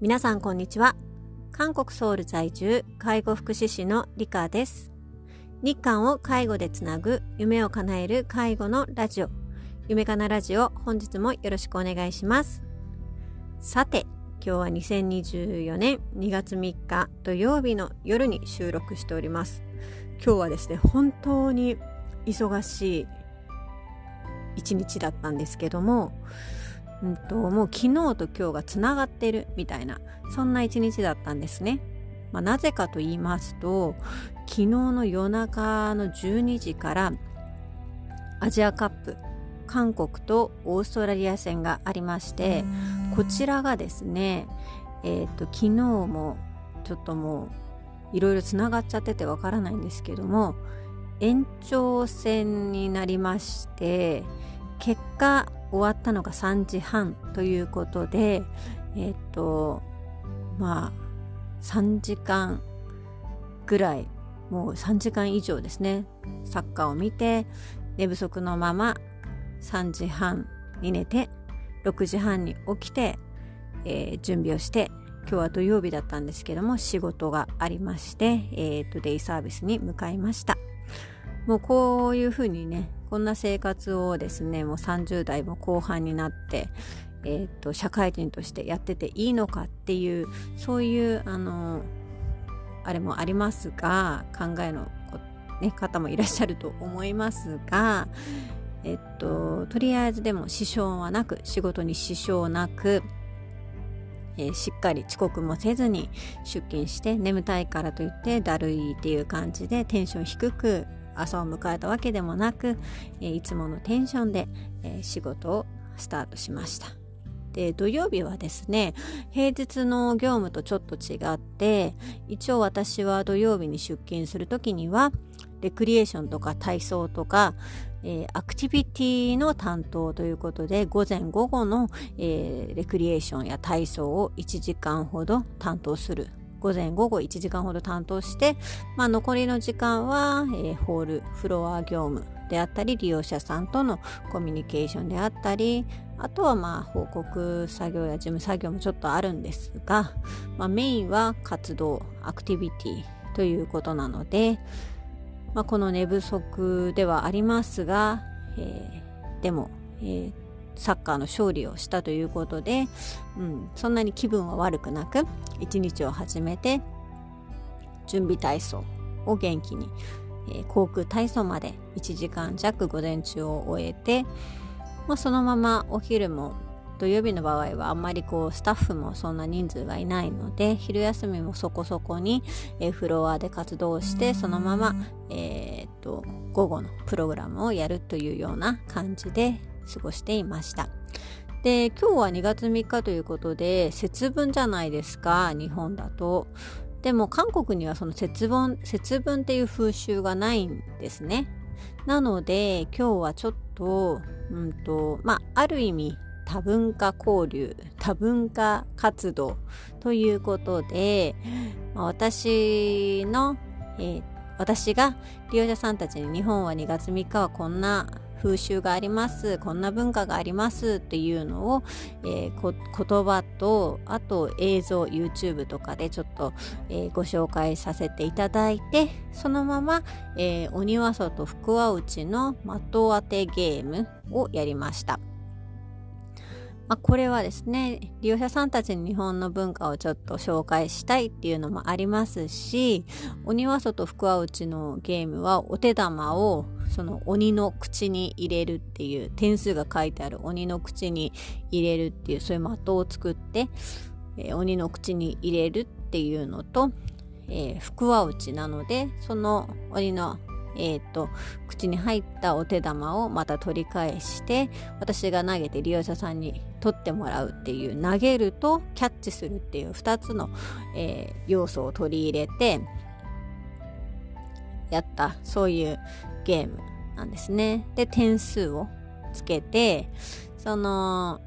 皆さんこんにちは。韓国ソウル在住介護福祉士のリカです。日韓を介護でつなぐ夢を叶える介護のラジオ。夢かなラジオ本日もよろしくお願いします。さて今日は2024年2月3日土曜日の夜に収録しております。今日はですね本当に忙しい一日だったんですけどもうんと、もう昨日と今日がつながってるみたいなそんな一日だったんですね。まあ、なぜかと言いますと昨日の夜中の12時からアジアカップ韓国とオーストラリア戦がありましてこちらがですね、えーと、昨日もちょっともういろいろつながっちゃっててわからないんですけども延長戦になりまして結果終わったのが3時半ということでえっ、とまあ3時間ぐらいもう3時間以上ですね。サッカーを見て寝不足のまま3時半に寝て6時半に起きて、えー、準備をして今日は土曜日だったんですけども仕事がありまして、えーと、デイサービスに向かいました。もうこういうふうにねこんな生活をですねもう30代も後半になって、えーと、社会人としてやってていいのかっていうそういうあのあれもありますが考えの、ね、方もいらっしゃると思いますが、えっと、とりあえずでも支障はなく仕事に支障なく、えー、しっかり遅刻もせずに出勤して眠たいからといってだるいっていう感じでテンション低く朝を迎えたわけでもなく、えいつものテンションで、え仕事をスタートしました。で土曜日はですね平日の業務とちょっと違って一応私は土曜日に出勤する時にはレクリエーションとか体操とか、えー、アクティビティの担当ということで午前午後の、えー、レクリエーションや体操を1時間ほど担当する午前午後1時間ほど担当して、まあ、残りの時間は、えー、ホールフロア業務であったり利用者さんとのコミュニケーションであったりあとはまあ報告作業や事務作業もちょっとあるんですが、まあ、メインは活動アクティビティということなので、まあ、この寝不足ではありますが、えー、でも、えー、サッカーの勝利をしたということで、うん、そんなに気分は悪くなく一日を始めて準備体操を元気に、えー、航空体操まで1時間弱午前中を終えて、まあ、そのままお昼も土曜日の場合はあんまりこうスタッフもそんな人数がいないので昼休みもそこそこに、えー、フロアで活動してそのまま、えー、っと午後のプログラムをやるというような感じで過ごしていました。で今日は2月3日ということで節分じゃないですか日本だと。でも韓国にはその節分節分っていう風習がないんですね。なので今日はちょっと,、うんとまあ、ある意味多文化交流多文化活動ということで、私の、えー、私が利用者さんたちに日本は2月3日はこんな風習がありますこんな文化がありますっていうのを、えー、言葉とあと映像 YouTube とかでちょっと、えー、ご紹介させていただいてそのまま、えー、鬼は外福は内の的当てゲームをやりました。まあ、これはですね利用者さんたちに日本の文化をちょっと紹介したいっていうのもありますし鬼は外福は内のゲームはお手玉をその鬼の口に入れるっていう点数が書いてある鬼の口に入れるっていうそういう的を作って、えー、鬼の口に入れるっていうのと、えー、福は内なのでその鬼のえーと、口に入ったお手玉をまた取り返して私が投げて利用者さんに取ってもらうっていう投げるとキャッチするっていう2つの、えー、要素を取り入れてやったそういうゲームなんですね。で点数をつけてその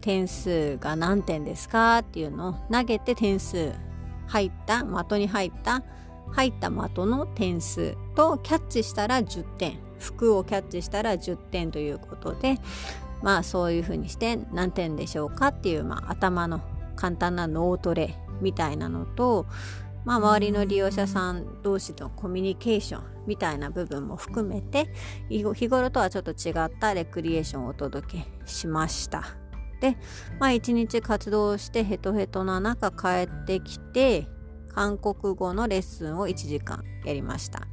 点数が何点ですかっていうのを投げて点数入った的に入った入った的の点数とキャッチしたら10点服をキャッチしたら10点ということでまあそういうふうにして何点でしょうかっていう、まあ、頭の簡単な脳トレみたいなのと、まあ、周りの利用者さん同士のコミュニケーションみたいな部分も含めて日頃とはちょっと違ったレクリエーションをお届けしました。で、まあ、一日活動してヘトヘトな中帰ってきて韓国語のレッスンを1時間やりました。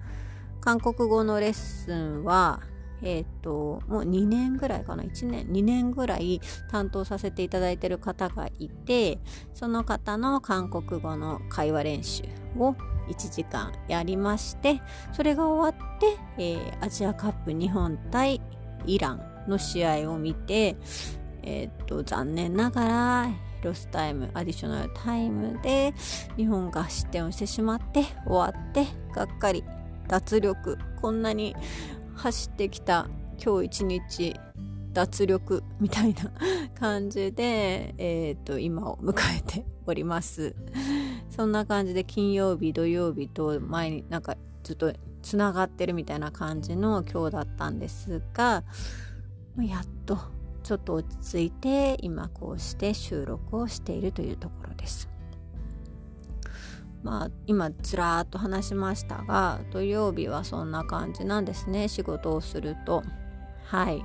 韓国語のレッスンはえっ、と、もう2年ぐらいかな、1年、2年ぐらい担当させていただいてる方がいて、その方の韓国語の会話練習を1時間やりまして、それが終わって、えー、アジアカップ日本対イランの試合を見て、えっ、と、残念ながら、ロスタイム、アディショナルタイムで日本が失点をしてしまって終わってがっかり脱力こんなに走ってきた今日一日脱力みたいな感じで、えーと、今を迎えております。そんな感じで金曜日土曜日と前になんかずっとつながってるみたいな感じの今日だったんですがやっとちょっと落ち着いて今こうして収録をしているというところです。まあ今ずらーっと話しましたが土曜日はそんな感じなんですね仕事をすると。はい。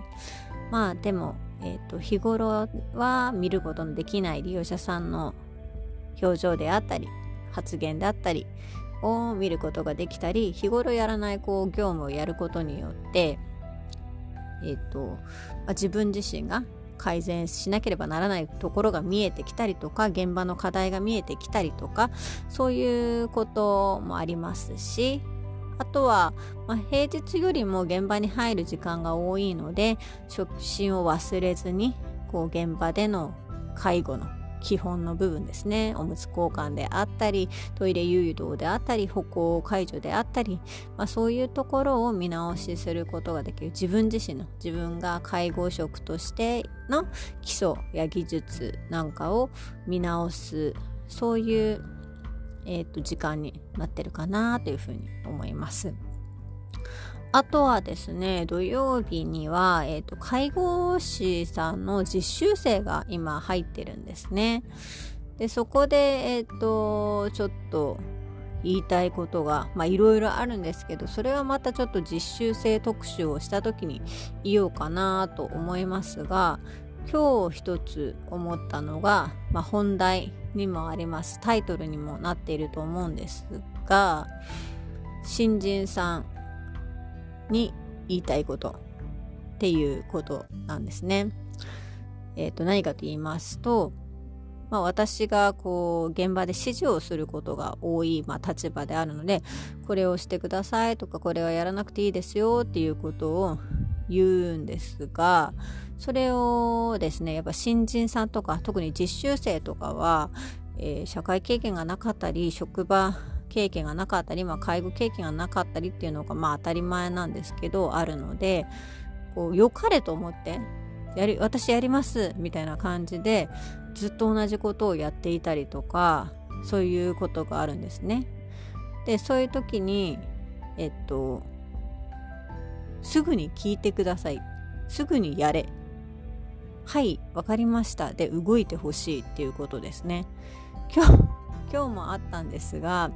まあでも、えーと、日頃は見ることのできない利用者さんの表情であったり発言であったりを見ることができたり日頃やらないこう業務をやることによってえっ、ー、と、まあ、自分自身が改善しなければならないところが見えてきたりとか現場の課題が見えてきたりとかそういうこともありますしあとは、まあ、平日よりも現場に入る時間が多いので初心を忘れずにこう現場での介護の基本の部分ですねおむつ交換であったりトイレ誘導であったり歩行解除であったり、まあ、そういうところを見直しすることができる自分自身の自分が介護職としての基礎や技術なんかを見直すそういう、えーと、時間になってるかなというふうに思います。あとはですね、土曜日には、えっ、ー、と、介護士さんの実習生が今入ってるんですね。で、そこで、えっ、ー、と、ちょっと言いたいことが、まあ、いろいろあるんですけど、それはまたちょっと実習生特集をした時に言おうかなと思いますが、今日一つ思ったのが、まあ、本題にもあります。タイトルにもなっていると思うんですが、新人さんに言いたいことっていうことなんですね。えっ、ー、と何かと言いますと、まあ、私がこう現場で指示をすることが多い、まあ、立場であるのでこれをしてくださいとかこれはやらなくていいですよっていうことを言うんですがそれをですねやっぱ新人さんとか特に実習生とかは、えー、社会経験がなかったり職場経験がなかったり、まあ、介護経験がなかったりっていうのがまあ当たり前なんですけどあるのでこう良かれと思ってやり私やりますみたいな感じでずっと同じことをやっていたりとかそういうことがあるんですね。でそういう時にえっとすぐに聞いてくださいすぐにやれはいわかりましたで動いてほしいっていうことですね。今日今日もあったんですが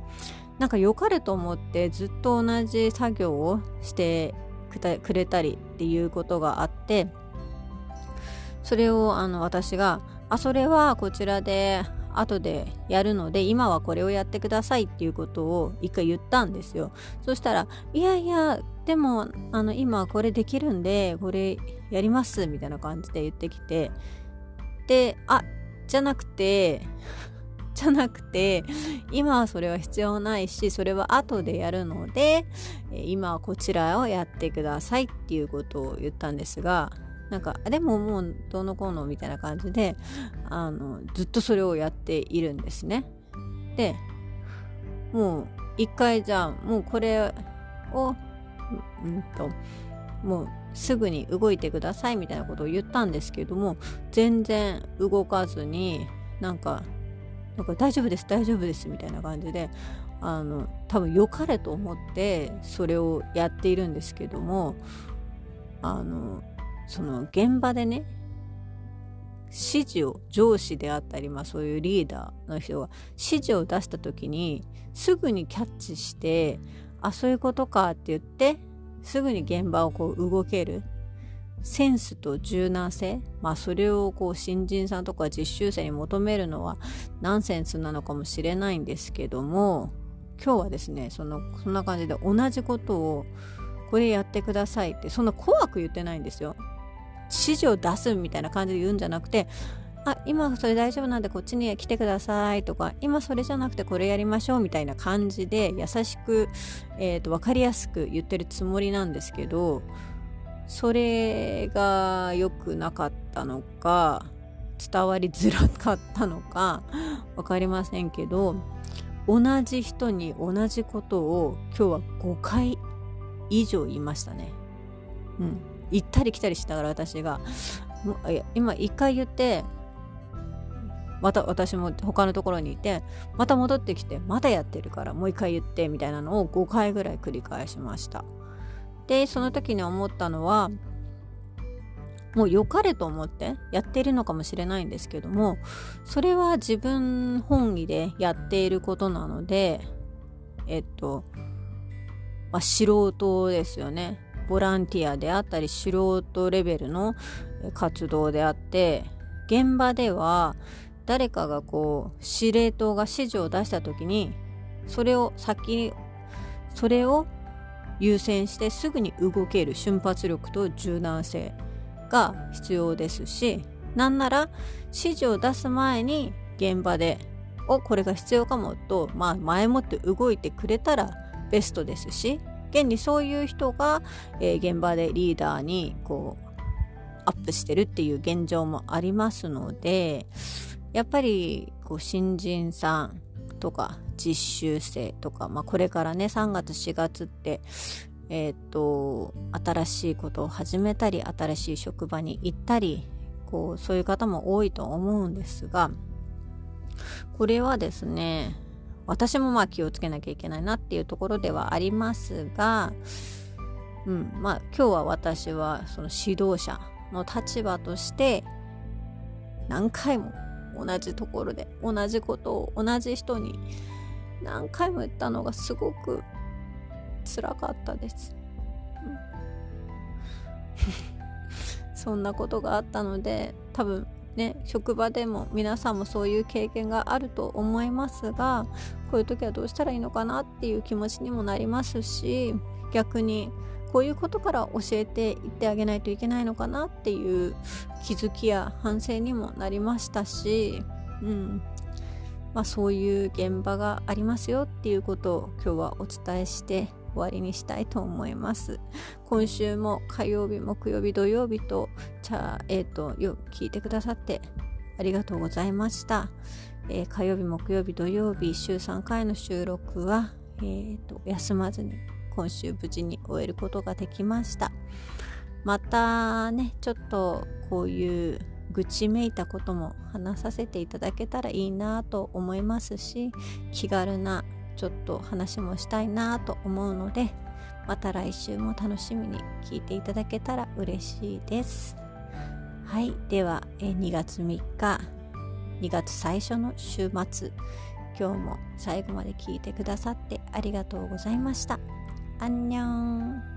なんか良かれと思ってずっと同じ作業をしてくれたりっていうことがあってそれをあの私が「あそれはこちらで後でやるので今はこれをやってください」っていうことを一回言ったんですよ。そしたら「いやいやでもあの今これできるんでこれやります」みたいな感じで言ってきてで「あじゃなくてじゃなくて今はそれは必要ないしそれは後でやるので今はこちらをやってくださいっていうことを言ったんですがなんかでももうどうのこうのみたいな感じであのずっとそれをやっているんですね。でもう一回じゃあもうこれをうんともうすぐに動いてくださいみたいなことを言ったんですけども全然動かずになんかなんか大丈夫です大丈夫ですみたいな感じであの多分良かれと思ってそれをやっているんですけどもあのその現場でね指示を上司であったり、まあ、そういうリーダーの人が指示を出した時にすぐにキャッチしてあそういうことかって言ってすぐに現場をこう動ける。センスと柔軟性。まあそれをこう新人さんとか実習生に求めるのはナンセンスなのかもしれないんですけども今日はですねそのそんな感じで同じことをこれやってくださいってそんな怖く言ってないんですよ。指示を出すみたいな感じで言うんじゃなくてあ今それ大丈夫なんでこっちに来てくださいとか今それじゃなくてこれやりましょうみたいな感じで優しく、えーと、分かりやすく言ってるつもりなんですけどそれが良くなかったのか伝わりづらかったのか分かりませんけど同じ人に同じことを今日は5回以上言いましたね。うん。行ったり来たりしながら私が今1回言ってまた私も他のところにいてまた戻ってきてまたやってるからもう一回言ってみたいなのを5回ぐらい繰り返しましたでその時に思ったのはもう良かれと思ってやっているのかもしれないんですけどもそれは自分本位でやっていることなのでえっと、まあ、素人ですよね。ボランティアであったり素人レベルの活動であって現場では誰かがこう司令塔が指示を出した時にそれを先それを優先してすぐに動ける瞬発力と柔軟性が必要ですしなんなら指示を出す前に現場でおこれが必要かもと、まあ、前もって動いてくれたらベストですし現にそういう人が、えー、現場でリーダーにこうアップしてるっていう現状もありますのでやっぱりこう新人さんとか実習生とか、まあ、これからね3月4月ってえっ、と新しいことを始めたり新しい職場に行ったりこうそういう方も多いと思うんですがこれはですね私もまあ気をつけなきゃいけないなっていうところではありますが、うんまあ、今日は私はその指導者の立場として何回も同じところで同じことを同じ人に何回も言ったのがすごく辛かったです。うん、そんなことがあったので多分ね職場でも皆さんもそういう経験があると思いますがこういう時はどうしたらいいのかなっていう気持ちにもなりますし逆にこういうことから教えていってあげないといけないのかなっていう気づきや反省にもなりましたし、うんまあ、そういう現場がありますよっていうことを今日はお伝えして終わりにしたいと思います。今週も火曜日、木曜日、土曜日と、じゃあ、えっ、ー、と、よく、聞いてくださってありがとうございました。えー、火曜日、木曜日、土曜日、週3回の収録は、えーと、休まずに今週無事に終えることができました。またね、ちょっとこういう愚痴めいたことも話させていただけたらいいなと思いますし気軽なちょっと話もしたいなと思うのでまた来週も楽しみに聞いていただけたら嬉しいですはいでは2月3日2月最初の週末今日も最後まで聞いてくださってありがとうございました。アンニョン